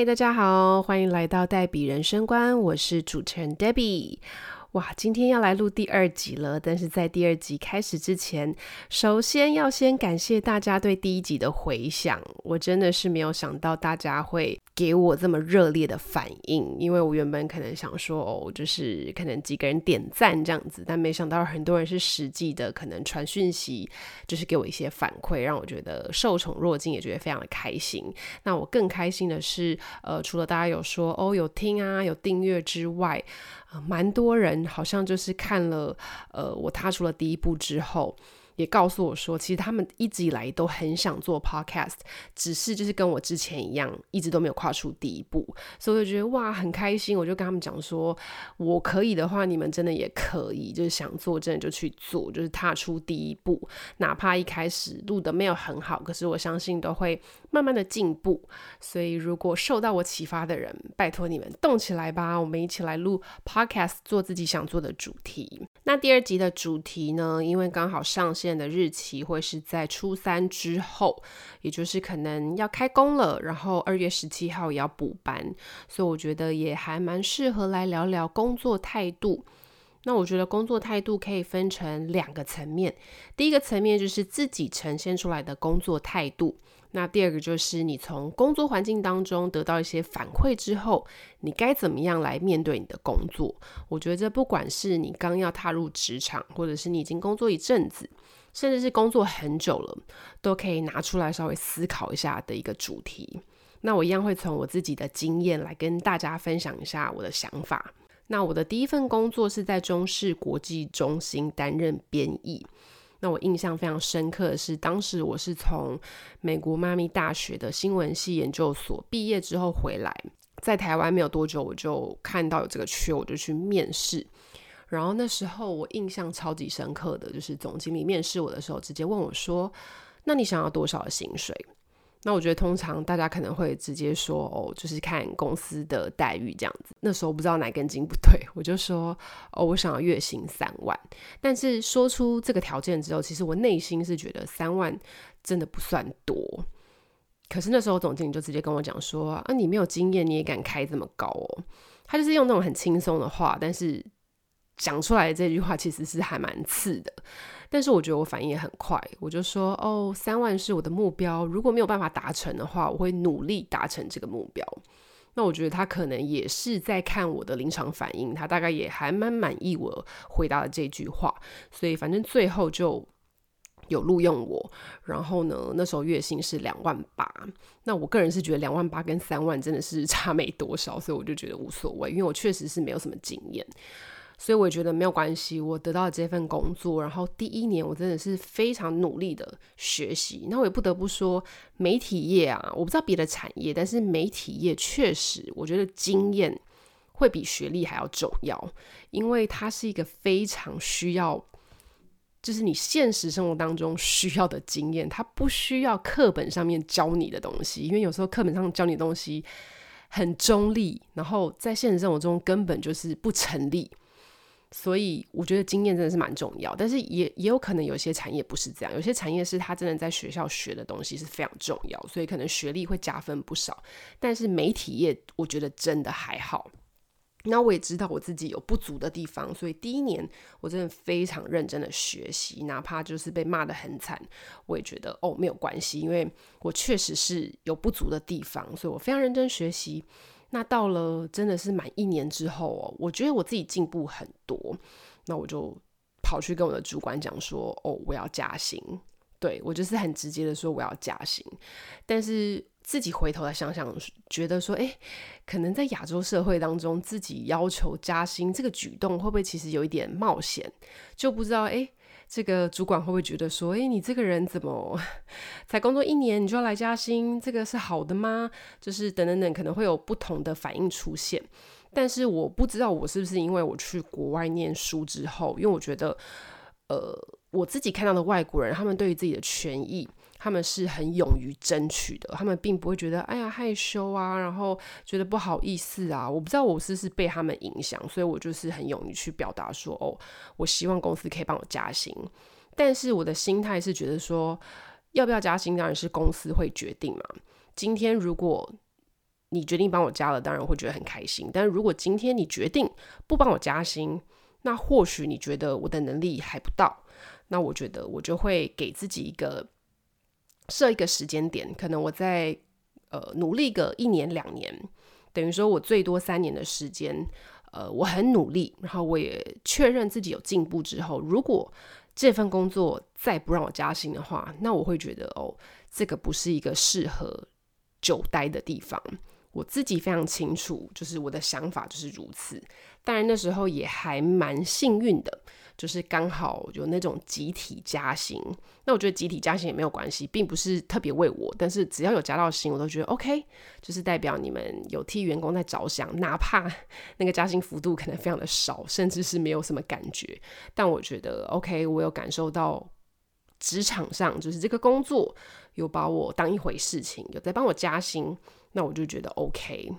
嗨，大家好，欢迎来到黛比人生观，我是主持人 Debbie。哇，今天要来录第二集了，但是在第二集开始之前，首先要先感谢大家对第一集的回响，我真的是没有想到大家会给我这么热烈的反应，因为我原本可能想说哦，就是可能几个人点赞这样子，但没想到很多人是实际的，可能传讯息，就是给我一些反馈，让我觉得受宠若惊，也觉得非常的开心。那我更开心的是，呃，除了大家有说哦有听啊有订阅之外，蛮多人好像就是看了，呃，我踏出了第一步之后。也告诉我说，其实他们一直以来都很想做 podcast，只是就是跟我之前一样，一直都没有跨出第一步。所以我就觉得哇，很开心。我就跟他们讲说，我可以的话，你们真的也可以，就是想做，真的就去做，就是踏出第一步。哪怕一开始录的没有很好，可是我相信都会慢慢的进步。所以如果受到我启发的人，拜托你们动起来吧，我们一起来录 podcast，做自己想做的主题。那第二集的主题呢，因为刚好上线。的日期会是在初三之后，也就是可能要开工了，然后二月十七号也要补班，所以我觉得也还蛮适合来聊聊工作态度。那我觉得工作态度可以分成两个层面，第一个层面就是自己呈现出来的工作态度。那第二个就是你从工作环境当中得到一些反馈之后，你该怎么样来面对你的工作？我觉得这不管是你刚要踏入职场，或者是你已经工作一阵子，甚至是工作很久了，都可以拿出来稍微思考一下的一个主题。那我一样会从我自己的经验来跟大家分享一下我的想法。那我的第一份工作是在中视国际中心担任编译。那我印象非常深刻的是，当时我是从美国妈咪大学的新闻系研究所毕业之后回来，在台湾没有多久，我就看到有这个缺，我就去面试。然后那时候我印象超级深刻的就是总经理面试我的时候，直接问我说：“那你想要多少的薪水？”那我觉得通常大家可能会直接说哦，就是看公司的待遇这样子。那时候不知道哪根筋不对，我就说哦，我想要月薪三万。但是说出这个条件之后，其实我内心是觉得三万真的不算多。可是那时候总经理就直接跟我讲说啊，你没有经验，你也敢开这么高哦？他就是用那种很轻松的话，但是讲出来的这句话其实是还蛮刺的。但是我觉得我反应也很快，我就说哦，三万是我的目标，如果没有办法达成的话，我会努力达成这个目标。那我觉得他可能也是在看我的临场反应，他大概也还蛮满意我回答的这句话，所以反正最后就有录用我。然后呢，那时候月薪是两万八，那我个人是觉得两万八跟三万真的是 差没多少，所以我就觉得无所谓，因为我确实是没有什么经验。所以我觉得没有关系，我得到这份工作，然后第一年我真的是非常努力的学习。那我也不得不说，媒体业啊，我不知道别的产业，但是媒体业确实，我觉得经验会比学历还要重要，因为它是一个非常需要，就是你现实生活当中需要的经验，它不需要课本上面教你的东西，因为有时候课本上教你的东西很中立，然后在现实生活中根本就是不成立。所以我觉得经验真的是蛮重要，但是也也有可能有些产业不是这样，有些产业是他真的在学校学的东西是非常重要，所以可能学历会加分不少。但是媒体业我觉得真的还好。那我也知道我自己有不足的地方，所以第一年我真的非常认真的学习，哪怕就是被骂的很惨，我也觉得哦没有关系，因为我确实是有不足的地方，所以我非常认真学习。那到了真的是满一年之后哦，我觉得我自己进步很多，那我就跑去跟我的主管讲说，哦，我要加薪。对我就是很直接的说我要加薪，但是自己回头来想想，觉得说，哎，可能在亚洲社会当中，自己要求加薪这个举动会不会其实有一点冒险？就不知道哎。这个主管会不会觉得说，诶，你这个人怎么才工作一年你就要来加薪？这个是好的吗？就是等等等，可能会有不同的反应出现。但是我不知道我是不是因为我去国外念书之后，因为我觉得，呃，我自己看到的外国人，他们对于自己的权益。他们是很勇于争取的，他们并不会觉得哎呀害羞啊，然后觉得不好意思啊。我不知道我是不是被他们影响，所以我就是很勇于去表达说，哦，我希望公司可以帮我加薪。但是我的心态是觉得说，要不要加薪当然是公司会决定嘛。今天如果你决定帮我加了，当然会觉得很开心。但如果今天你决定不帮我加薪，那或许你觉得我的能力还不到，那我觉得我就会给自己一个设一个时间点，可能我在呃努力个一年两年，等于说我最多三年的时间，呃，我很努力，然后我也确认自己有进步之后，如果这份工作再不让我加薪的话，那我会觉得哦，这个不是一个适合久待的地方。我自己非常清楚，就是我的想法就是如此。当然那时候也还蛮幸运的，就是刚好有那种集体加薪。那我觉得集体加薪也没有关系，并不是特别为我，但是只要有加到薪，我都觉得 OK，就是代表你们有替员工在着想，哪怕 那个加薪幅度可能非常的少，甚至是没有什么感觉，但我觉得 OK，我有感受到职场上就是这个工作有把我当一回事情，有在帮我加薪。那我就觉得 OK。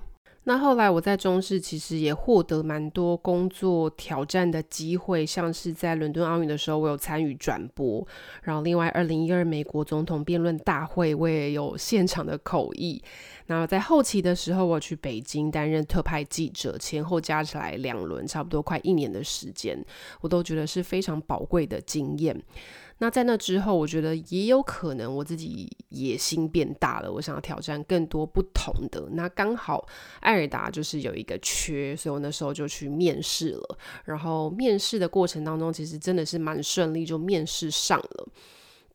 那后来我在中视其实也获得蛮多工作挑战的机会，像是在伦敦奥运的时候，我有参与转播。然后另外，二零一二美国总统辩论大会，我也有现场的口译。那在后期的时候，我去北京担任特派记者，前后加起来两轮，差不多快一年的时间，我都觉得是非常宝贵的经验。那在那之后，我觉得也有可能我自己野心变大了，我想要挑战更多不同的。那刚好艾尔达就是有一个缺，所以我那时候就去面试了。然后面试的过程当中，其实真的是蛮顺利，就面试上了。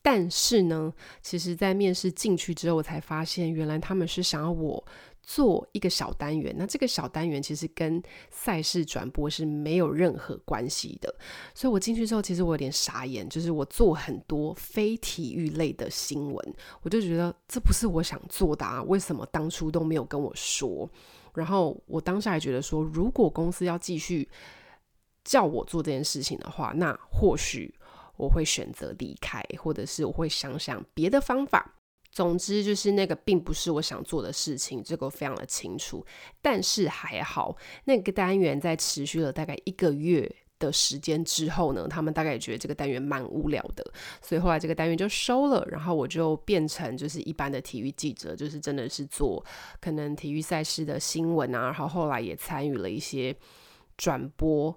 但是呢，其实在面试进去之后，我才发现原来他们是想要我。做一个小单元，那这个小单元其实跟赛事转播是没有任何关系的，所以我进去之后，其实我有点傻眼，就是我做很多非体育类的新闻，我就觉得这不是我想做的啊，为什么当初都没有跟我说？然后我当下还觉得说，如果公司要继续叫我做这件事情的话，那或许我会选择离开，或者是我会想想别的方法。总之就是那个并不是我想做的事情，这个非常的清楚。但是还好，那个单元在持续了大概一个月的时间之后呢，他们大概也觉得这个单元蛮无聊的，所以后来这个单元就收了。然后我就变成就是一般的体育记者，就是真的是做可能体育赛事的新闻啊。然后后来也参与了一些转播。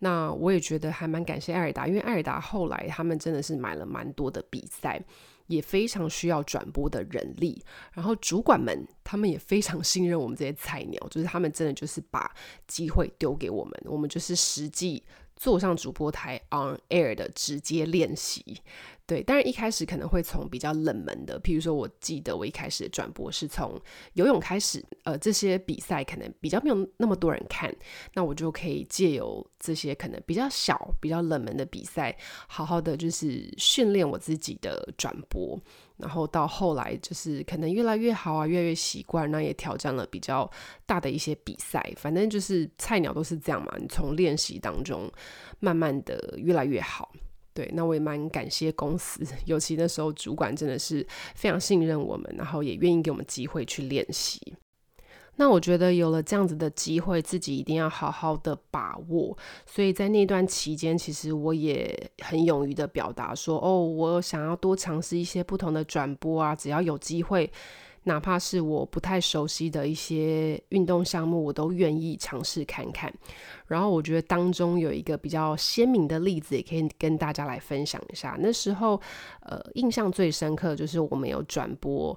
那我也觉得还蛮感谢艾尔达，因为艾尔达后来他们真的是买了蛮多的比赛。也非常需要转播的人力，然后主管们他们也非常信任我们这些菜鸟，就是他们真的就是把机会丢给我们，我们就是实际。坐上主播台 on air 的直接练习，对，当然一开始可能会从比较冷门的，譬如说，我记得我一开始的转播是从游泳开始，呃，这些比赛可能比较没有那么多人看，那我就可以借由这些可能比较小、比较冷门的比赛，好好的就是训练我自己的转播。然后到后来就是可能越来越好啊，越来越习惯，那也挑战了比较大的一些比赛。反正就是菜鸟都是这样嘛，你从练习当中慢慢的越来越好。对，那我也蛮感谢公司，尤其那时候主管真的是非常信任我们，然后也愿意给我们机会去练习。那我觉得有了这样子的机会，自己一定要好好的把握。所以在那段期间，其实我也很勇于的表达说：“哦，我想要多尝试一些不同的转播啊，只要有机会，哪怕是我不太熟悉的一些运动项目，我都愿意尝试看看。”然后我觉得当中有一个比较鲜明的例子，也可以跟大家来分享一下。那时候，呃，印象最深刻就是我们有转播。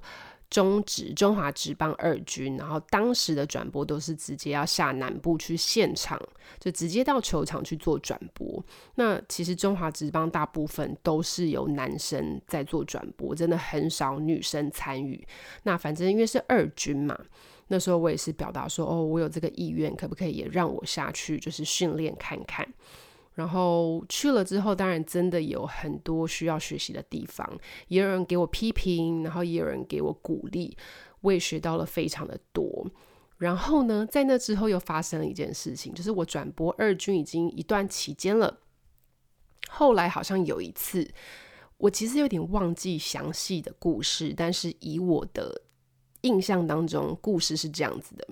中职中华职棒二军，然后当时的转播都是直接要下南部去现场，就直接到球场去做转播。那其实中华职棒大部分都是由男生在做转播，真的很少女生参与。那反正因为是二军嘛，那时候我也是表达说，哦，我有这个意愿，可不可以也让我下去，就是训练看看。然后去了之后，当然真的有很多需要学习的地方，也有人给我批评，然后也有人给我鼓励，我也学到了非常的多。然后呢，在那之后又发生了一件事情，就是我转播二军已经一段期间了。后来好像有一次，我其实有点忘记详细的故事，但是以我的印象当中，故事是这样子的。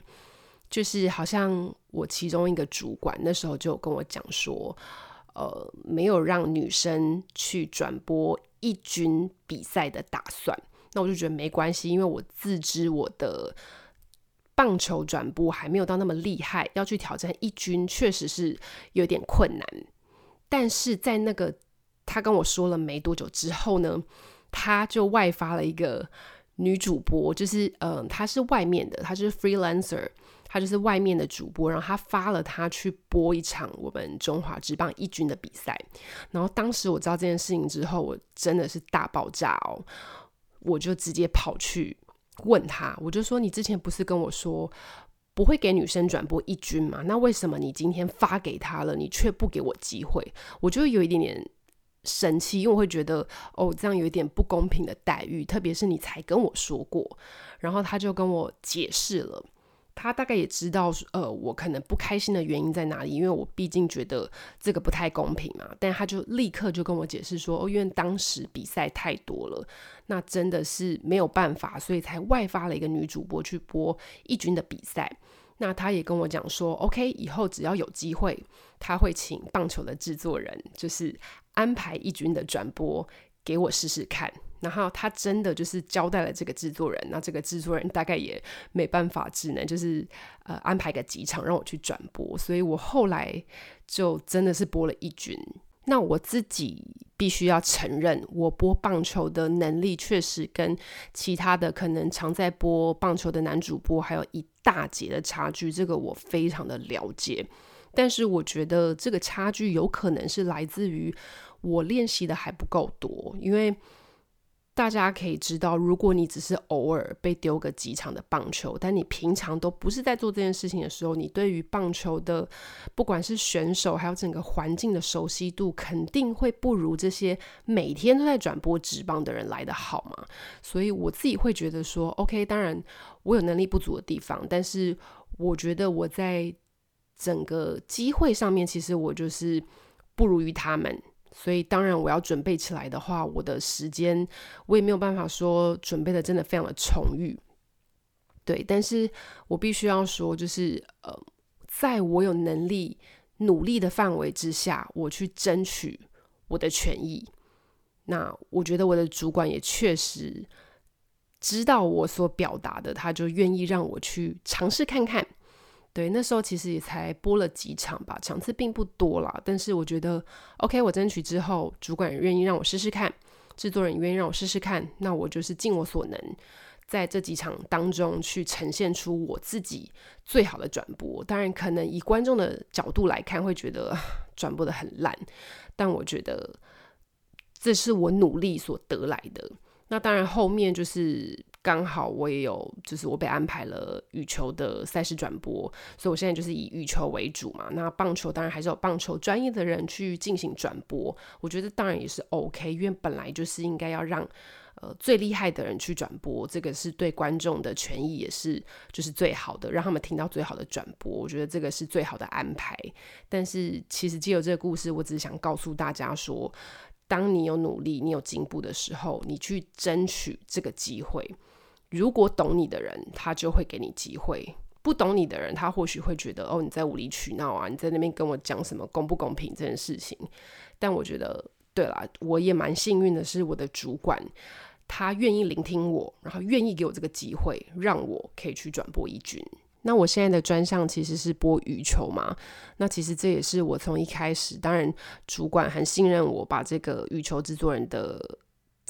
就是好像我其中一个主管那时候就跟我讲说，呃，没有让女生去转播一军比赛的打算。那我就觉得没关系，因为我自知我的棒球转播还没有到那么厉害，要去挑战一军，确实是有点困难。但是在那个他跟我说了没多久之后呢，他就外发了一个女主播，就是嗯，她是外面的，她就是 freelancer，他就是外面的主播，然后他发了他去播一场我们中华职棒一军的比赛。然后当时我知道这件事情之后，我真的是大爆炸哦，我就直接跑去。问他，我就说你之前不是跟我说不会给女生转播一军吗？那为什么你今天发给他了，你却不给我机会？我就有一点点生气，因为我会觉得哦，这样有一点不公平的待遇，特别是你才跟我说过，然后他就跟我解释了。他大概也知道，呃，我可能不开心的原因在哪里，因为我毕竟觉得这个不太公平嘛。但他就立刻就跟我解释说，哦，因为当时比赛太多了，那真的是没有办法，所以才外发了一个女主播去播一军的比赛。那他也跟我讲说，OK，以后只要有机会，他会请棒球的制作人，就是安排一军的转播给我试试看。然后他真的就是交代了这个制作人，那这个制作人大概也没办法，只能就是呃安排个几场让我去转播，所以我后来就真的是播了一军。那我自己必须要承认，我播棒球的能力确实跟其他的可能常在播棒球的男主播还有一大截的差距，这个我非常的了解。但是我觉得这个差距有可能是来自于我练习的还不够多，因为。大家可以知道，如果你只是偶尔被丢个几场的棒球，但你平常都不是在做这件事情的时候，你对于棒球的不管是选手还有整个环境的熟悉度，肯定会不如这些每天都在转播直棒的人来的好嘛。所以我自己会觉得说，OK，当然我有能力不足的地方，但是我觉得我在整个机会上面，其实我就是不如于他们。所以当然，我要准备起来的话，我的时间我也没有办法说准备的真的非常的充裕。对，但是我必须要说，就是呃，在我有能力努力的范围之下，我去争取我的权益。那我觉得我的主管也确实知道我所表达的，他就愿意让我去尝试看看。对，那时候其实也才播了几场吧，场次并不多啦。但是我觉得，OK，我争取之后，主管愿意让我试试看，制作人愿意让我试试看，那我就是尽我所能，在这几场当中去呈现出我自己最好的转播。当然，可能以观众的角度来看，会觉得转播的很烂，但我觉得这是我努力所得来的。那当然，后面就是。刚好我也有，就是我被安排了羽球的赛事转播，所以我现在就是以羽球为主嘛。那棒球当然还是有棒球专业的人去进行转播，我觉得当然也是 OK，因为本来就是应该要让呃最厉害的人去转播，这个是对观众的权益也是就是最好的，让他们听到最好的转播，我觉得这个是最好的安排。但是其实借由这个故事，我只是想告诉大家说，当你有努力、你有进步的时候，你去争取这个机会。如果懂你的人，他就会给你机会；不懂你的人，他或许会觉得哦，你在无理取闹啊，你在那边跟我讲什么公不公平这件事情。但我觉得，对啦，我也蛮幸运的，是我的主管他愿意聆听我，然后愿意给我这个机会，让我可以去转播一军。那我现在的专项其实是播羽球嘛，那其实这也是我从一开始，当然主管很信任我，把这个羽球制作人的。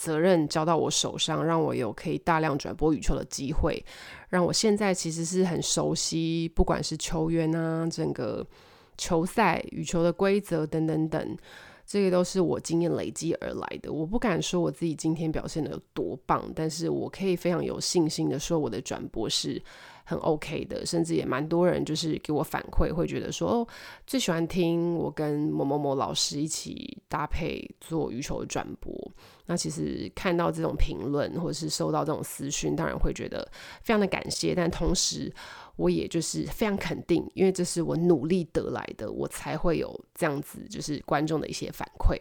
责任交到我手上，让我有可以大量转播羽球的机会，让我现在其实是很熟悉，不管是球员啊，整个球赛、羽球的规则等等等，这个都是我经验累积而来的。我不敢说我自己今天表现的有多棒，但是我可以非常有信心的说，我的转播是。很 OK 的，甚至也蛮多人就是给我反馈，会觉得说哦，最喜欢听我跟某某某老师一起搭配做羽球的转播。那其实看到这种评论，或者是收到这种私讯，当然会觉得非常的感谢。但同时，我也就是非常肯定，因为这是我努力得来的，我才会有这样子就是观众的一些反馈。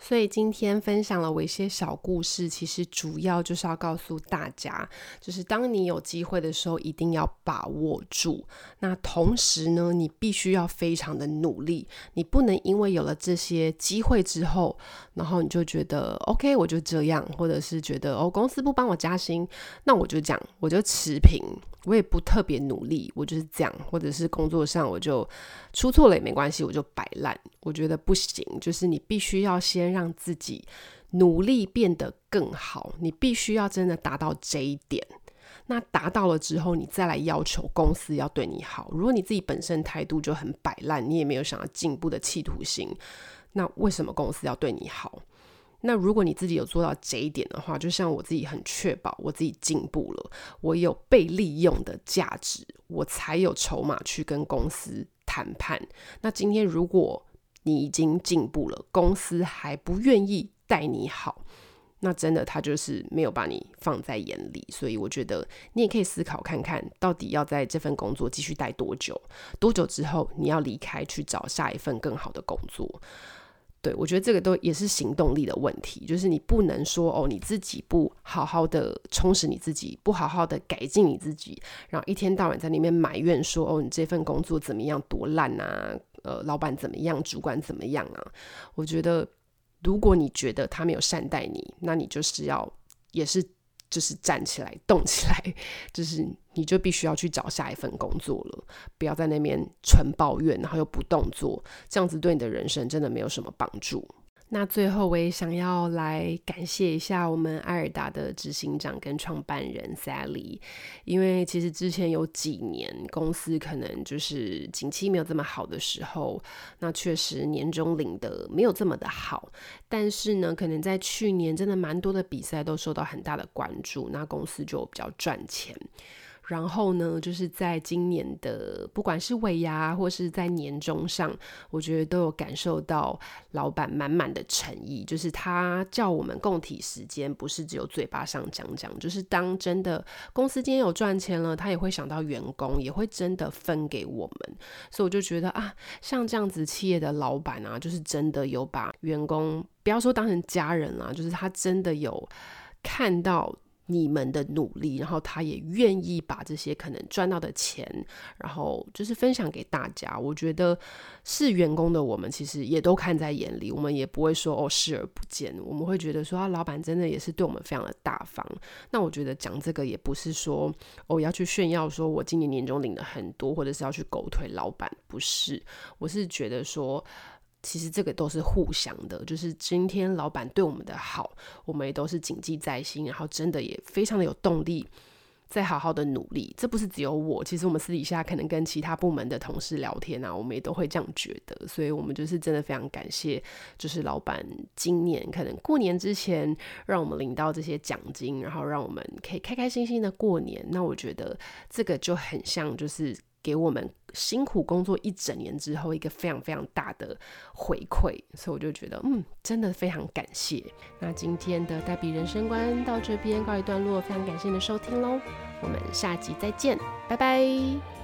所以今天分享了我一些小故事，其实主要就是要告诉大家，就是当你有机会的时候，一定要把握住。那同时呢，你必须要非常的努力，你不能因为有了这些机会之后，然后你就觉得 OK，我就这样，或者是觉得哦，公司不帮我加薪，那我就讲，我就持平，我也不特别努力，我就是这样，或者是工作上我就出错了也没关系，我就摆烂。我觉得不行，就是你必须要先让自己努力变得更好，你必须要真的达到这一点。那达到了之后，你再来要求公司要对你好。如果你自己本身态度就很摆烂，你也没有想要进步的企图心，那为什么公司要对你好？那如果你自己有做到这一点的话，就像我自己很确保我自己进步了，我有被利用的价值，我才有筹码去跟公司谈判。那今天如果你已经进步了，公司还不愿意待你好，那真的他就是没有把你放在眼里。所以我觉得你也可以思考看看，到底要在这份工作继续待多久？多久之后你要离开，去找下一份更好的工作？对，我觉得这个都也是行动力的问题，就是你不能说哦，你自己不好好的充实你自己，不好好的改进你自己，然后一天到晚在里面埋怨说哦，你这份工作怎么样多烂啊，呃，老板怎么样，主管怎么样啊？我觉得，如果你觉得他没有善待你，那你就是要也是。就是站起来，动起来，就是你就必须要去找下一份工作了，不要在那边纯抱怨，然后又不动作，这样子对你的人生真的没有什么帮助。那最后我也想要来感谢一下我们艾尔达的执行长跟创办人 Sally，因为其实之前有几年公司可能就是景气没有这么好的时候，那确实年终领的没有这么的好，但是呢，可能在去年真的蛮多的比赛都受到很大的关注，那公司就比较赚钱。然后呢，就是在今年的不管是尾牙或是在年终上，我觉得都有感受到老板满满的诚意。就是他叫我们共体时间，不是只有嘴巴上讲讲，就是当真的公司今天有赚钱了，他也会想到员工，也会真的分给我们。所以我就觉得啊，像这样子企业的老板啊，就是真的有把员工不要说当成家人啦，就是他真的有看到。你们的努力，然后他也愿意把这些可能赚到的钱，然后就是分享给大家。我觉得是员工的我们，其实也都看在眼里，我们也不会说哦视而不见。我们会觉得说，啊，老板真的也是对我们非常的大方。那我觉得讲这个也不是说哦要去炫耀，说我今年年终领了很多，或者是要去狗腿老板，不是。我是觉得说。其实这个都是互相的，就是今天老板对我们的好，我们也都是谨记在心，然后真的也非常的有动力，在好好的努力。这不是只有我，其实我们私底下可能跟其他部门的同事聊天啊，我们也都会这样觉得。所以，我们就是真的非常感谢，就是老板今年可能过年之前让我们领到这些奖金，然后让我们可以开开心心的过年。那我觉得这个就很像，就是。给我们辛苦工作一整年之后一个非常非常大的回馈，所以我就觉得，嗯，真的非常感谢。那今天的代笔人生观到这边告一段落，非常感谢你的收听喽，我们下集再见，拜拜。